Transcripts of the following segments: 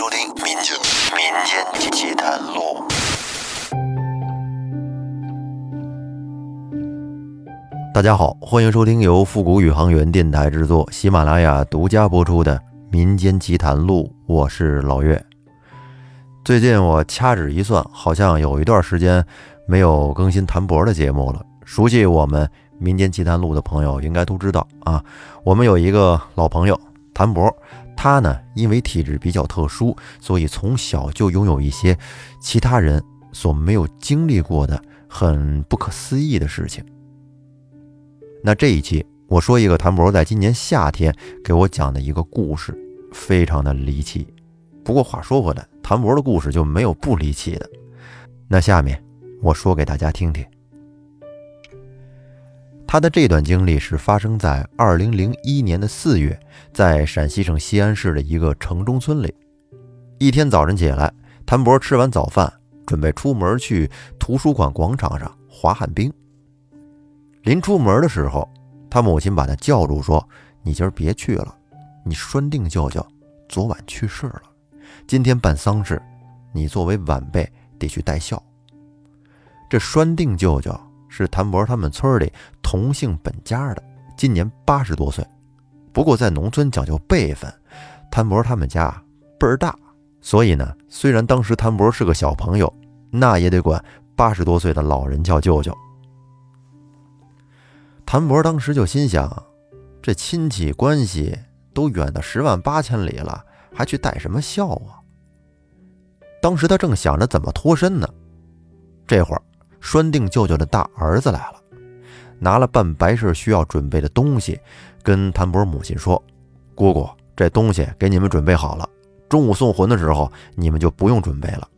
收听《民间民间奇谈录》。大家好，欢迎收听由复古宇航员电台制作、喜马拉雅独家播出的《民间奇谈录》，我是老岳。最近我掐指一算，好像有一段时间没有更新谭博的节目了。熟悉我们《民间奇谈录》的朋友应该都知道啊，我们有一个老朋友谭博，他呢因为体质比较特殊，所以从小就拥有一些其他人所没有经历过的很不可思议的事情。那这一期我说一个谭博在今年夏天给我讲的一个故事，非常的离奇。不过话说回来，谭博的故事就没有不离奇的。那下面我说给大家听听。他的这段经历是发生在二零零一年的四月，在陕西省西安市的一个城中村里。一天早晨起来，谭博吃完早饭，准备出门去图书馆广场上滑旱冰。临出门的时候，他母亲把他叫住，说：“你今儿别去了，你栓定舅舅昨晚去世了，今天办丧事，你作为晚辈得去带孝。”这栓定舅舅。是谭博他们村里同姓本家的，今年八十多岁。不过在农村讲究辈分，谭博他们家辈儿大，所以呢，虽然当时谭博是个小朋友，那也得管八十多岁的老人叫舅舅。谭博当时就心想，这亲戚关系都远到十万八千里了，还去带什么孝啊？当时他正想着怎么脱身呢，这会儿。栓定舅舅的大儿子来了，拿了办白事需要准备的东西，跟谭博母亲说：“姑姑，这东西给你们准备好了，中午送魂的时候你们就不用准备了。”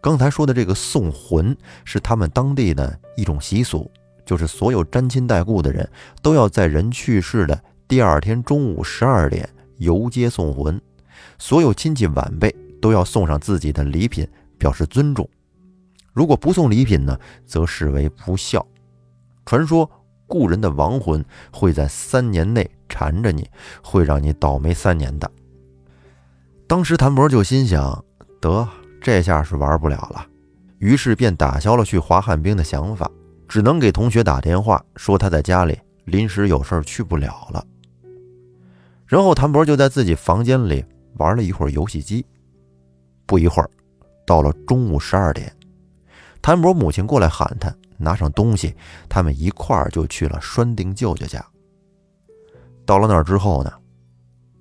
刚才说的这个送魂是他们当地的一种习俗，就是所有沾亲带故的人都要在人去世的第二天中午十二点游街送魂，所有亲戚晚辈都要送上自己的礼品，表示尊重。如果不送礼品呢，则视为不孝。传说故人的亡魂会在三年内缠着你，会让你倒霉三年的。当时谭博就心想：得，这下是玩不了了。于是便打消了去滑旱冰的想法，只能给同学打电话说他在家里临时有事去不了了。然后谭博就在自己房间里玩了一会儿游戏机。不一会儿，到了中午十二点。谭博母亲过来喊他，拿上东西，他们一块儿就去了栓定舅舅家。到了那儿之后呢，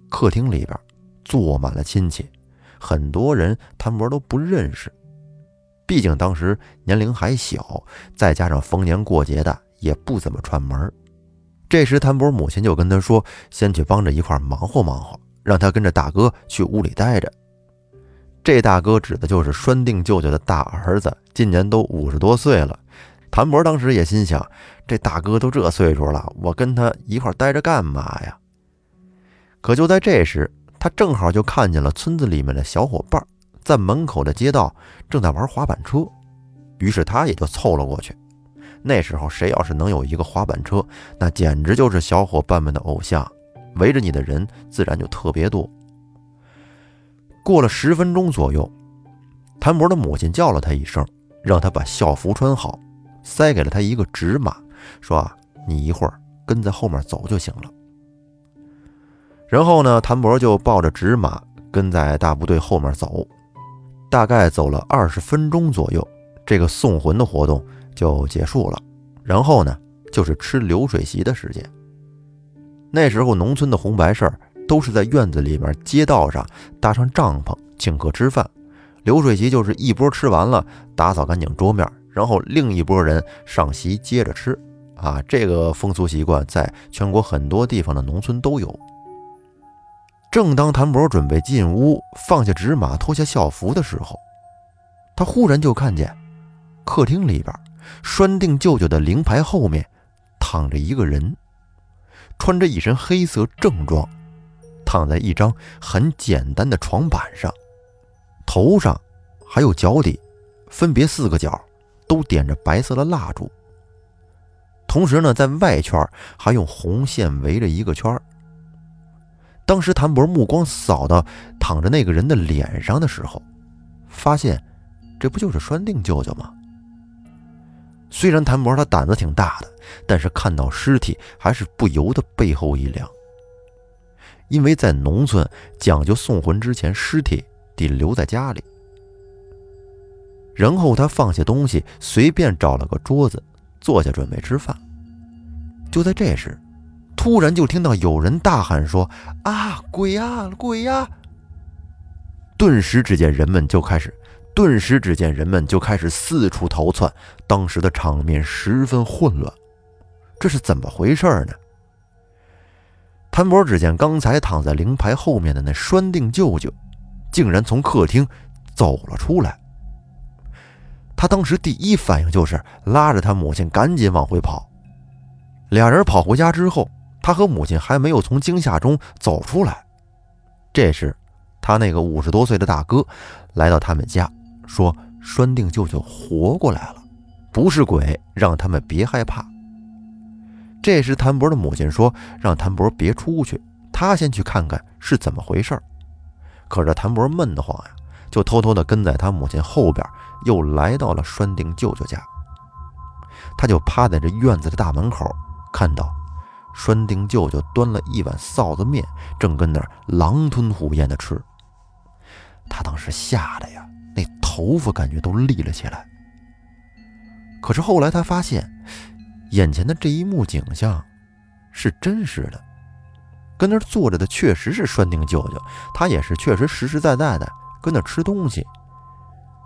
客厅里边坐满了亲戚，很多人谭博都不认识，毕竟当时年龄还小，再加上逢年过节的也不怎么串门。这时谭博母亲就跟他说：“先去帮着一块忙活忙活，让他跟着大哥去屋里待着。”这大哥指的就是栓定舅舅的大儿子，今年都五十多岁了。谭博当时也心想：这大哥都这岁数了，我跟他一块待着干嘛呀？可就在这时，他正好就看见了村子里面的小伙伴在门口的街道正在玩滑板车，于是他也就凑了过去。那时候谁要是能有一个滑板车，那简直就是小伙伴们的偶像，围着你的人自然就特别多。过了十分钟左右，谭博的母亲叫了他一声，让他把校服穿好，塞给了他一个纸马，说：“啊，你一会儿跟在后面走就行了。”然后呢，谭博就抱着纸马跟在大部队后面走，大概走了二十分钟左右，这个送魂的活动就结束了。然后呢，就是吃流水席的时间。那时候农村的红白事儿。都是在院子里面、街道上搭上帐篷请客吃饭，流水席就是一波吃完了，打扫干净桌面，然后另一波人上席接着吃。啊，这个风俗习惯在全国很多地方的农村都有。正当谭博准备进屋放下纸马、脱下校服的时候，他忽然就看见客厅里边拴定舅舅的灵牌后面躺着一个人，穿着一身黑色正装。躺在一张很简单的床板上，头上还有脚底，分别四个角都点着白色的蜡烛。同时呢，在外圈还用红线围着一个圈当时谭博目光扫到躺着那个人的脸上的时候，发现这不就是栓定舅舅吗？虽然谭博他胆子挺大的，但是看到尸体还是不由得背后一凉。因为在农村讲究送魂之前，尸体得留在家里。然后他放下东西，随便找了个桌子坐下准备吃饭。就在这时，突然就听到有人大喊说：“啊，鬼呀，鬼呀！”顿时只见人们就开始，顿时只见人们就开始四处逃窜。当时的场面十分混乱，这是怎么回事呢？潘博只见刚才躺在灵牌后面的那栓定舅舅，竟然从客厅走了出来。他当时第一反应就是拉着他母亲赶紧往回跑。俩人跑回家之后，他和母亲还没有从惊吓中走出来。这时，他那个五十多岁的大哥来到他们家，说：“栓定舅舅活过来了，不是鬼，让他们别害怕。”这时，谭博的母亲说：“让谭博别出去，他先去看看是怎么回事。”可是谭博闷得慌呀，就偷偷地跟在他母亲后边，又来到了栓定舅舅家。他就趴在这院子的大门口，看到栓定舅舅端了一碗臊子面，正跟那儿狼吞虎咽地吃。他当时吓得呀，那头发感觉都立了起来。可是后来他发现。眼前的这一幕景象是真实的，跟那儿坐着的确实是栓定舅舅，他也是确实实实在在的跟那吃东西，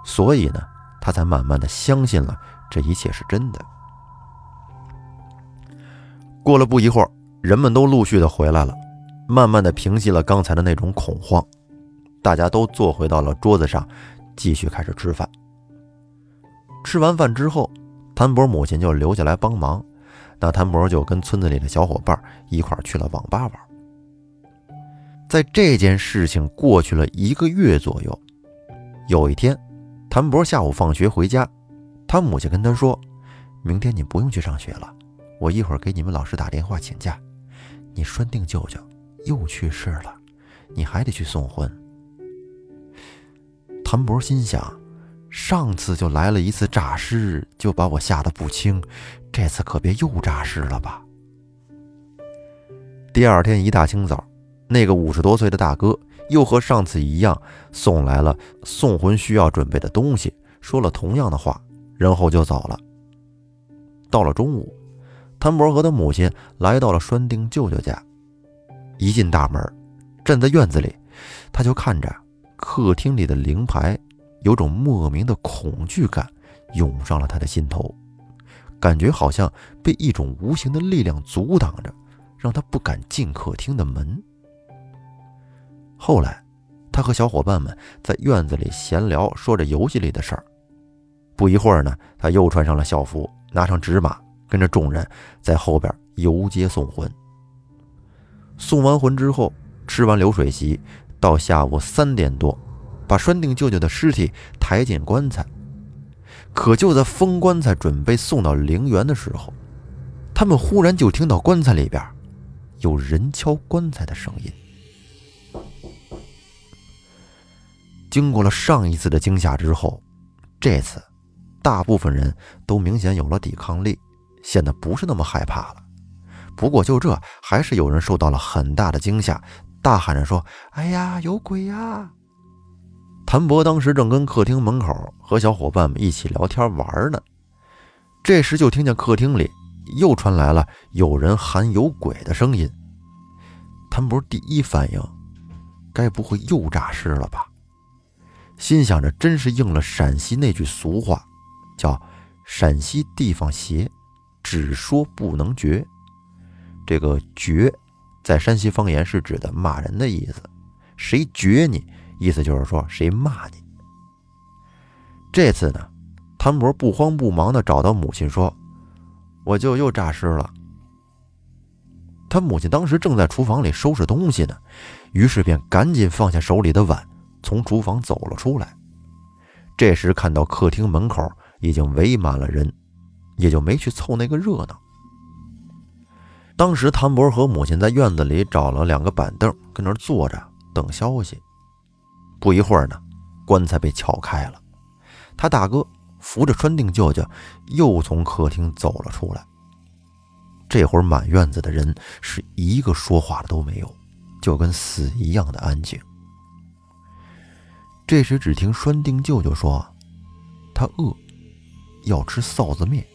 所以呢，他才慢慢的相信了这一切是真的。过了不一会儿，人们都陆续的回来了，慢慢的平息了刚才的那种恐慌，大家都坐回到了桌子上，继续开始吃饭。吃完饭之后。谭博母亲就留下来帮忙，那谭博就跟村子里的小伙伴一块去了网吧玩。在这件事情过去了一个月左右，有一天，谭博下午放学回家，他母亲跟他说：“明天你不用去上学了，我一会儿给你们老师打电话请假。你栓定舅舅又去世了，你还得去送魂。”谭博心想。上次就来了一次诈尸，就把我吓得不轻，这次可别又诈尸了吧。第二天一大清早，那个五十多岁的大哥又和上次一样送来了送魂需要准备的东西，说了同样的话，然后就走了。到了中午，谭博和他母亲来到了栓定舅舅家，一进大门，站在院子里，他就看着客厅里的灵牌。有种莫名的恐惧感涌上了他的心头，感觉好像被一种无形的力量阻挡着，让他不敢进客厅的门。后来，他和小伙伴们在院子里闲聊，说着游戏里的事儿。不一会儿呢，他又穿上了校服，拿上纸马，跟着众人在后边游街送魂。送完魂之后，吃完流水席，到下午三点多。把栓定舅舅的尸体抬进棺材，可就在封棺材准备送到陵园的时候，他们忽然就听到棺材里边有人敲棺材的声音。经过了上一次的惊吓之后，这次大部分人都明显有了抵抗力，显得不是那么害怕了。不过就这，还是有人受到了很大的惊吓，大喊着说：“哎呀，有鬼呀！”谭博当时正跟客厅门口和小伙伴们一起聊天玩呢，这时就听见客厅里又传来了有人喊有鬼的声音。谭博第一反应，该不会又诈尸了吧？心想着，真是应了陕西那句俗话，叫“陕西地方邪，只说不能绝”。这个“绝”在山西方言是指的骂人的意思，谁绝你？意思就是说，谁骂你？这次呢，谭博不慌不忙地找到母亲说：“我舅又诈尸了。”他母亲当时正在厨房里收拾东西呢，于是便赶紧放下手里的碗，从厨房走了出来。这时看到客厅门口已经围满了人，也就没去凑那个热闹。当时谭博和母亲在院子里找了两个板凳，跟那坐着等消息。不一会儿呢，棺材被撬开了，他大哥扶着栓定舅舅又从客厅走了出来。这会儿满院子的人是一个说话的都没有，就跟死一样的安静。这时，只听栓定舅舅说：“他饿，要吃臊子面。”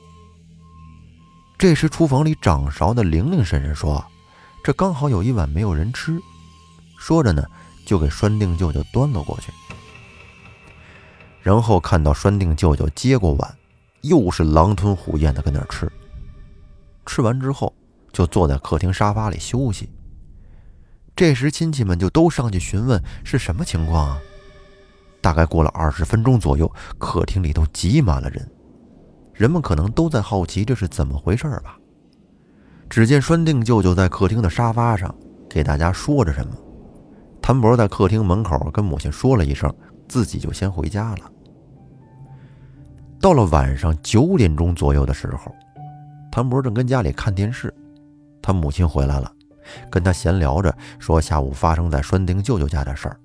这时，厨房里掌勺的玲玲婶婶说：“这刚好有一碗没有人吃。”说着呢，就给栓定舅舅端了过去。然后看到栓定舅舅接过碗，又是狼吞虎咽的跟那儿吃。吃完之后，就坐在客厅沙发里休息。这时，亲戚们就都上去询问是什么情况啊？大概过了二十分钟左右，客厅里头挤满了人。人们可能都在好奇这是怎么回事吧。只见栓定舅舅在客厅的沙发上给大家说着什么，谭博在客厅门口跟母亲说了一声，自己就先回家了。到了晚上九点钟左右的时候，谭博正跟家里看电视，他母亲回来了，跟他闲聊着说下午发生在栓定舅舅家的事儿。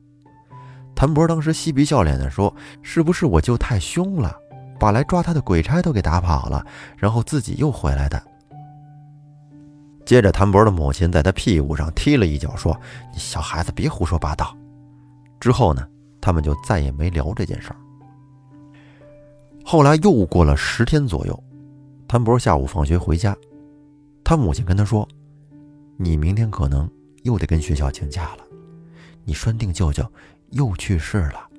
谭博当时嬉皮笑脸的说：“是不是我舅太凶了？”把来抓他的鬼差都给打跑了，然后自己又回来的。接着，谭博的母亲在他屁股上踢了一脚，说：“你小孩子别胡说八道。”之后呢，他们就再也没聊这件事儿。后来又过了十天左右，谭博下午放学回家，他母亲跟他说：“你明天可能又得跟学校请假了，你栓定舅舅又去世了。”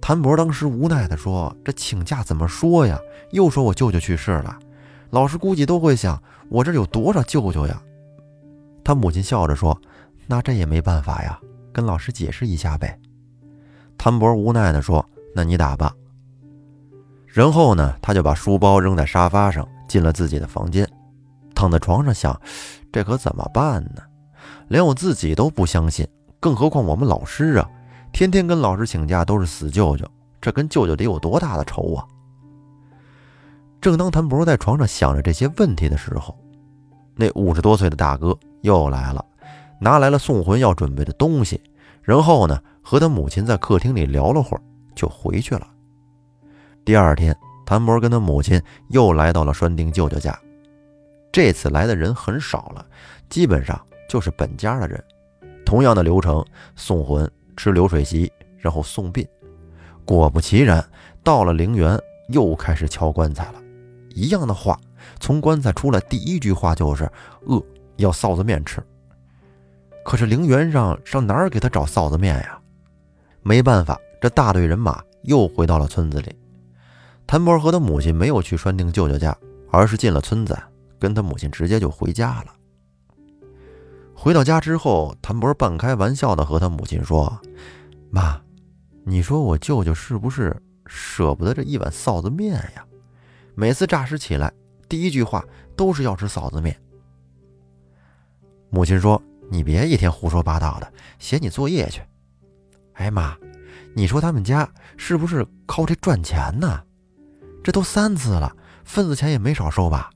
谭博当时无奈地说：“这请假怎么说呀？又说我舅舅去世了，老师估计都会想我这有多少舅舅呀。”他母亲笑着说：“那这也没办法呀，跟老师解释一下呗。”谭博无奈地说：“那你打吧。”然后呢，他就把书包扔在沙发上，进了自己的房间，躺在床上想：这可怎么办呢？连我自己都不相信，更何况我们老师啊！天天跟老师请假都是死舅舅，这跟舅舅得有多大的仇啊！正当谭博在床上想着这些问题的时候，那五十多岁的大哥又来了，拿来了送魂要准备的东西，然后呢，和他母亲在客厅里聊了会儿，就回去了。第二天，谭博跟他母亲又来到了栓定舅舅家，这次来的人很少了，基本上就是本家的人，同样的流程，送魂。吃流水席，然后送殡。果不其然，到了陵园，又开始敲棺材了。一样的话，从棺材出来，第一句话就是“饿，要臊子面吃。”可是陵园上上哪儿给他找臊子面呀？没办法，这大队人马又回到了村子里。谭博和他母亲没有去栓定舅舅家，而是进了村子，跟他母亲直接就回家了。回到家之后，谭博半开玩笑的和他母亲说：“妈，你说我舅舅是不是舍不得这一碗臊子面呀？每次诈尸起来，第一句话都是要吃臊子面。”母亲说：“你别一天胡说八道的，写你作业去。”哎妈，你说他们家是不是靠这赚钱呢？这都三次了，份子钱也没少收吧？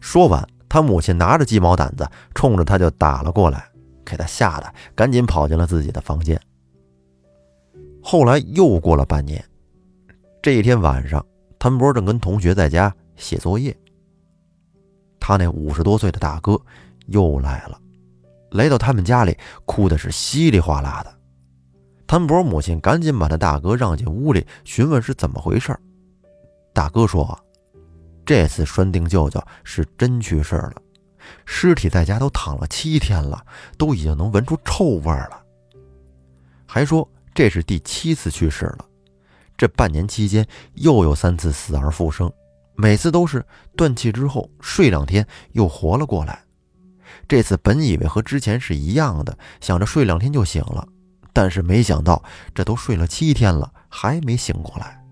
说完。他母亲拿着鸡毛掸子，冲着他就打了过来，给他吓得赶紧跑进了自己的房间。后来又过了半年，这一天晚上，谭博正跟同学在家写作业，他那五十多岁的大哥又来了，来到他们家里，哭的是稀里哗啦的。谭博母亲赶紧把他大哥让进屋里，询问是怎么回事。大哥说。这次栓定舅舅是真去世了，尸体在家都躺了七天了，都已经能闻出臭味了。还说这是第七次去世了，这半年期间又有三次死而复生，每次都是断气之后睡两天又活了过来。这次本以为和之前是一样的，想着睡两天就醒了，但是没想到这都睡了七天了，还没醒过来。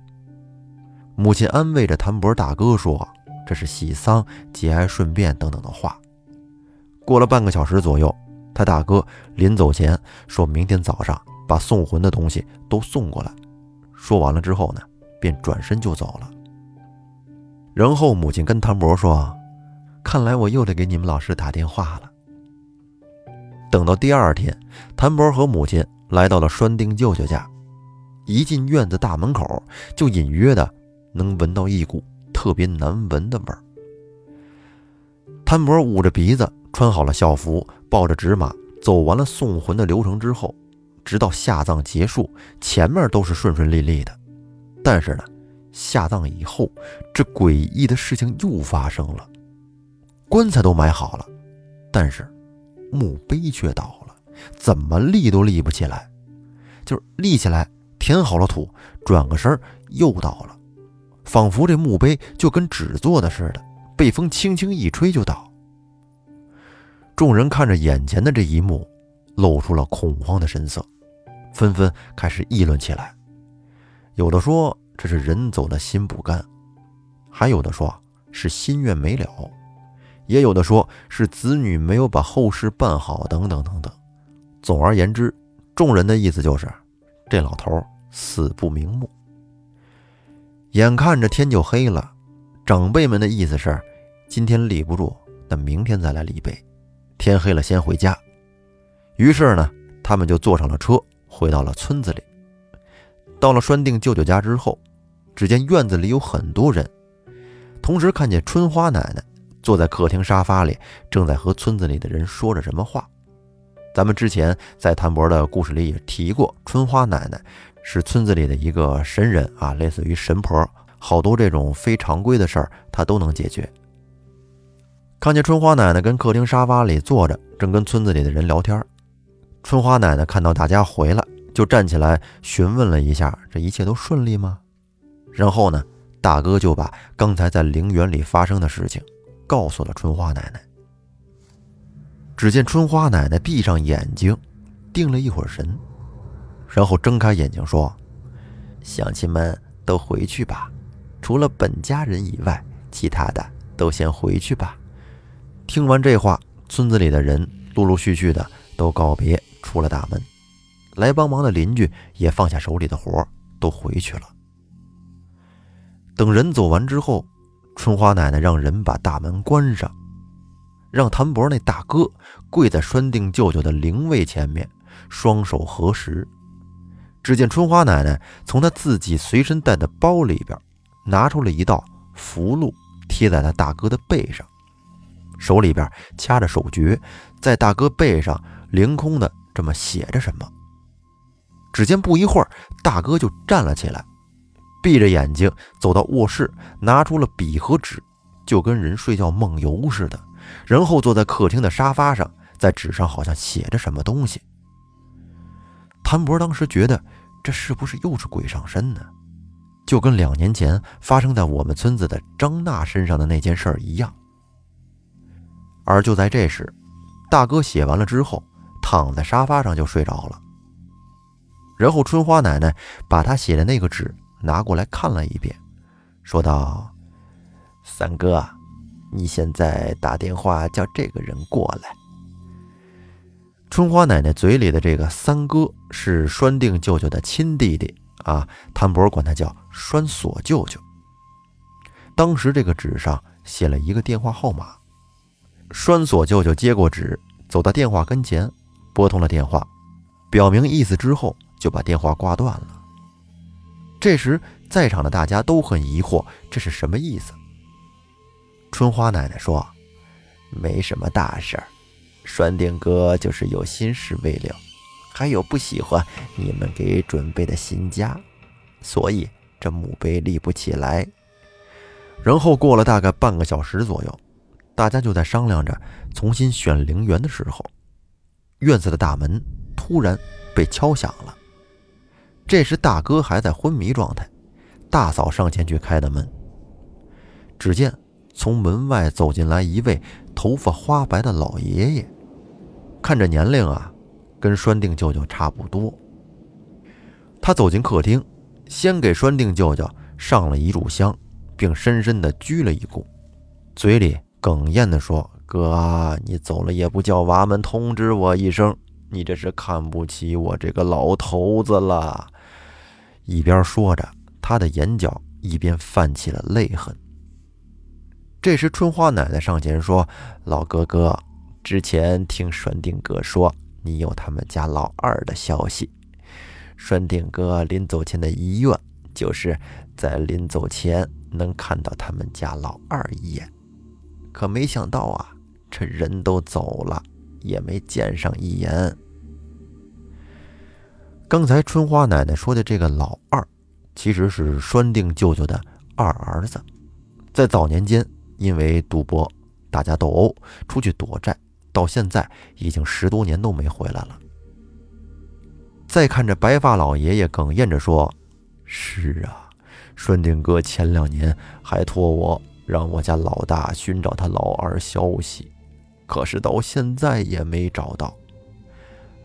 母亲安慰着谭博大哥说：“这是喜丧、节哀顺变等等的话。”过了半个小时左右，他大哥临走前说明天早上把送魂的东西都送过来。说完了之后呢，便转身就走了。然后母亲跟谭博说：“看来我又得给你们老师打电话了。等到第二天，谭博和母亲来到了栓定舅舅家，一进院子大门口，就隐约的能闻到一股特别难闻的味儿。谭博捂着鼻子，穿好了校服，抱着纸马，走完了送魂的流程之后，直到下葬结束，前面都是顺顺利利的。但是呢，下葬以后，这诡异的事情又发生了。棺材都埋好了，但是墓碑却倒了，怎么立都立不起来。就是立起来，填好了土，转个身又倒了，仿佛这墓碑就跟纸做的似的，被风轻轻一吹就倒。众人看着眼前的这一幕，露出了恐慌的神色，纷纷开始议论起来。有的说这是人走了心不甘，还有的说是心愿没了。也有的说是子女没有把后事办好，等等等等。总而言之，众人的意思就是，这老头死不瞑目。眼看着天就黑了，长辈们的意思是，今天立不住，那明天再来立碑。天黑了先回家。于是呢，他们就坐上了车，回到了村子里。到了栓定舅舅家之后，只见院子里有很多人，同时看见春花奶奶。坐在客厅沙发里，正在和村子里的人说着什么话。咱们之前在谭博的故事里也提过，春花奶奶是村子里的一个神人啊，类似于神婆，好多这种非常规的事儿她都能解决。看见春花奶奶跟客厅沙发里坐着，正跟村子里的人聊天。春花奶奶看到大家回来，就站起来询问了一下：“这一切都顺利吗？”然后呢，大哥就把刚才在陵园里发生的事情。告诉了春花奶奶。只见春花奶奶闭上眼睛，定了一会儿神，然后睁开眼睛说：“乡亲们都回去吧，除了本家人以外，其他的都先回去吧。”听完这话，村子里的人陆陆续续的都告别，出了大门。来帮忙的邻居也放下手里的活，都回去了。等人走完之后。春花奶奶让人把大门关上，让谭博那大哥跪在栓定舅舅的灵位前面，双手合十。只见春花奶奶从她自己随身带的包里边拿出了一道符箓，贴在她大哥的背上，手里边掐着手诀，在大哥背上凌空的这么写着什么。只见不一会儿，大哥就站了起来。闭着眼睛走到卧室，拿出了笔和纸，就跟人睡觉梦游似的。然后坐在客厅的沙发上，在纸上好像写着什么东西。谭博当时觉得，这是不是又是鬼上身呢？就跟两年前发生在我们村子的张娜身上的那件事一样。而就在这时，大哥写完了之后，躺在沙发上就睡着了。然后春花奶奶把他写的那个纸。拿过来看了一遍，说道：“三哥，你现在打电话叫这个人过来。”春花奶奶嘴里的这个三哥是栓定舅舅的亲弟弟啊，谭博管他叫栓锁舅舅。当时这个纸上写了一个电话号码，栓锁舅舅接过纸，走到电话跟前，拨通了电话，表明意思之后，就把电话挂断了。这时，在场的大家都很疑惑，这是什么意思？春花奶奶说：“没什么大事儿，栓定哥就是有心事未了，还有不喜欢你们给准备的新家，所以这墓碑立不起来。”然后过了大概半个小时左右，大家就在商量着重新选陵园的时候，院子的大门突然被敲响了。这时，大哥还在昏迷状态，大嫂上前去开的门。只见从门外走进来一位头发花白的老爷爷，看着年龄啊，跟栓定舅舅差不多。他走进客厅，先给栓定舅舅上了一炷香，并深深的鞠了一躬，嘴里哽咽的说：“哥，你走了也不叫娃们通知我一声，你这是看不起我这个老头子了。”一边说着，他的眼角一边泛起了泪痕。这时，春花奶奶上前说：“老哥哥，之前听栓定哥说你有他们家老二的消息。栓定哥临走前的遗愿，就是在临走前能看到他们家老二一眼。可没想到啊，这人都走了，也没见上一眼。刚才春花奶奶说的这个老二，其实是栓定舅舅的二儿子，在早年间。”因为赌博、打架斗殴，出去躲债，到现在已经十多年都没回来了。再看着白发老爷爷哽咽着说：“是啊，顺定哥前两年还托我让我家老大寻找他老二消息，可是到现在也没找到。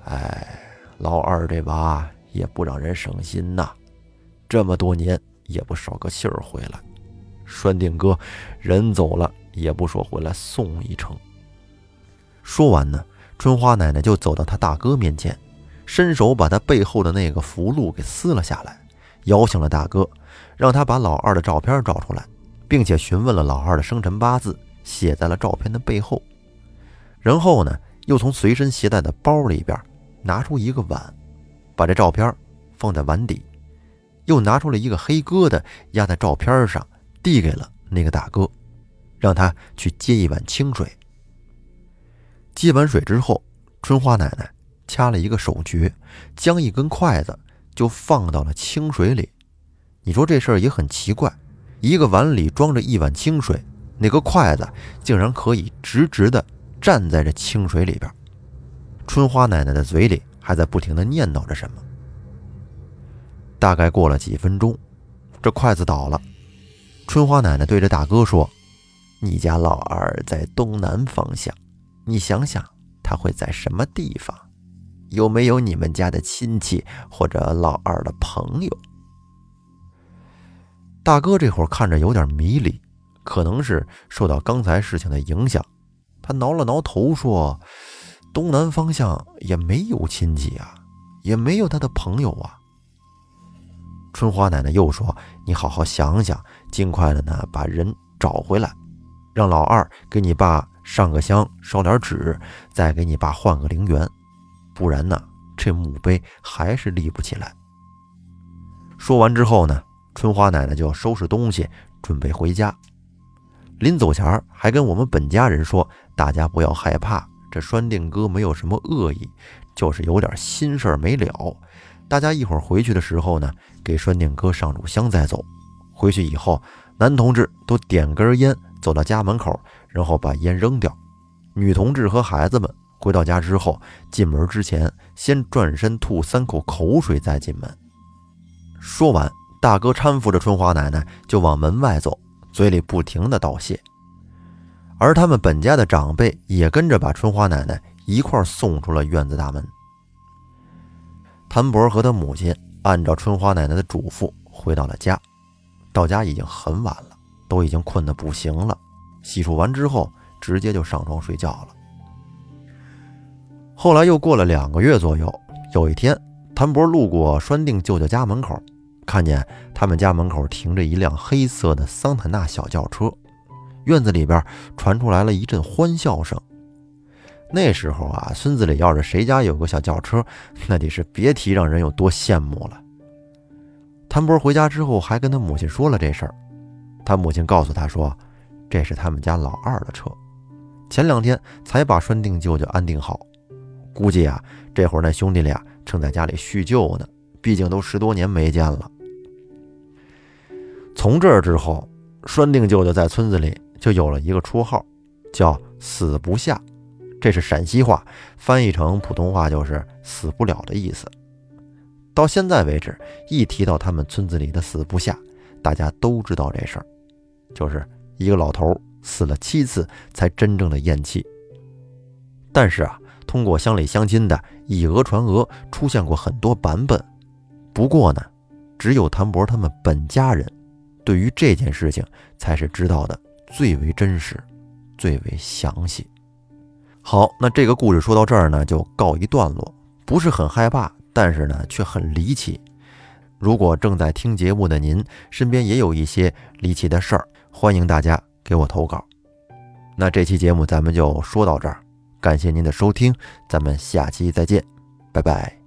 哎，老二这娃也不让人省心呐，这么多年也不捎个信儿回来。”栓定哥，人走了也不说回来送一程。说完呢，春花奶奶就走到他大哥面前，伸手把他背后的那个符箓给撕了下来，摇醒了大哥，让他把老二的照片找出来，并且询问了老二的生辰八字，写在了照片的背后。然后呢，又从随身携带的包里边拿出一个碗，把这照片放在碗底，又拿出了一个黑疙瘩压在照片上。递给了那个大哥，让他去接一碗清水。接完水之后，春花奶奶掐了一个手诀，将一根筷子就放到了清水里。你说这事儿也很奇怪，一个碗里装着一碗清水，那个筷子竟然可以直直的站在这清水里边。春花奶奶的嘴里还在不停的念叨着什么。大概过了几分钟，这筷子倒了。春花奶奶对着大哥说：“你家老二在东南方向，你想想他会在什么地方？有没有你们家的亲戚或者老二的朋友？”大哥这会儿看着有点迷离，可能是受到刚才事情的影响，他挠了挠头说：“东南方向也没有亲戚啊，也没有他的朋友啊。”春花奶奶又说：“你好好想想，尽快的呢把人找回来，让老二给你爸上个香，烧点纸，再给你爸换个陵园，不然呢这墓碑还是立不起来。”说完之后呢，春花奶奶就收拾东西准备回家。临走前还跟我们本家人说：“大家不要害怕，这栓定哥没有什么恶意，就是有点心事儿没了。”大家一会儿回去的时候呢，给栓定哥上炷香再走。回去以后，男同志都点根烟，走到家门口，然后把烟扔掉。女同志和孩子们回到家之后，进门之前先转身吐三口口水再进门。说完，大哥搀扶着春花奶奶就往门外走，嘴里不停的道谢。而他们本家的长辈也跟着把春花奶奶一块送出了院子大门。谭博和他母亲按照春花奶奶的嘱咐回到了家，到家已经很晚了，都已经困得不行了。洗漱完之后，直接就上床睡觉了。后来又过了两个月左右，有一天，谭博路过栓定舅舅家门口，看见他们家门口停着一辆黑色的桑塔纳小轿车，院子里边传出来了一阵欢笑声。那时候啊，村子里要是谁家有个小轿车，那得是别提让人有多羡慕了。谭波回家之后，还跟他母亲说了这事儿。他母亲告诉他说：“这是他们家老二的车，前两天才把拴定舅舅安定好，估计啊，这会儿那兄弟俩正在家里叙旧呢。毕竟都十多年没见了。”从这儿之后，栓定舅舅在村子里就有了一个绰号，叫“死不下”。这是陕西话，翻译成普通话就是“死不了”的意思。到现在为止，一提到他们村子里的死不下，大家都知道这事儿，就是一个老头死了七次才真正的咽气。但是啊，通过乡里乡亲的以讹传讹，出现过很多版本。不过呢，只有谭博他们本家人，对于这件事情才是知道的最为真实，最为详细。好，那这个故事说到这儿呢，就告一段落。不是很害怕，但是呢，却很离奇。如果正在听节目的您身边也有一些离奇的事儿，欢迎大家给我投稿。那这期节目咱们就说到这儿，感谢您的收听，咱们下期再见，拜拜。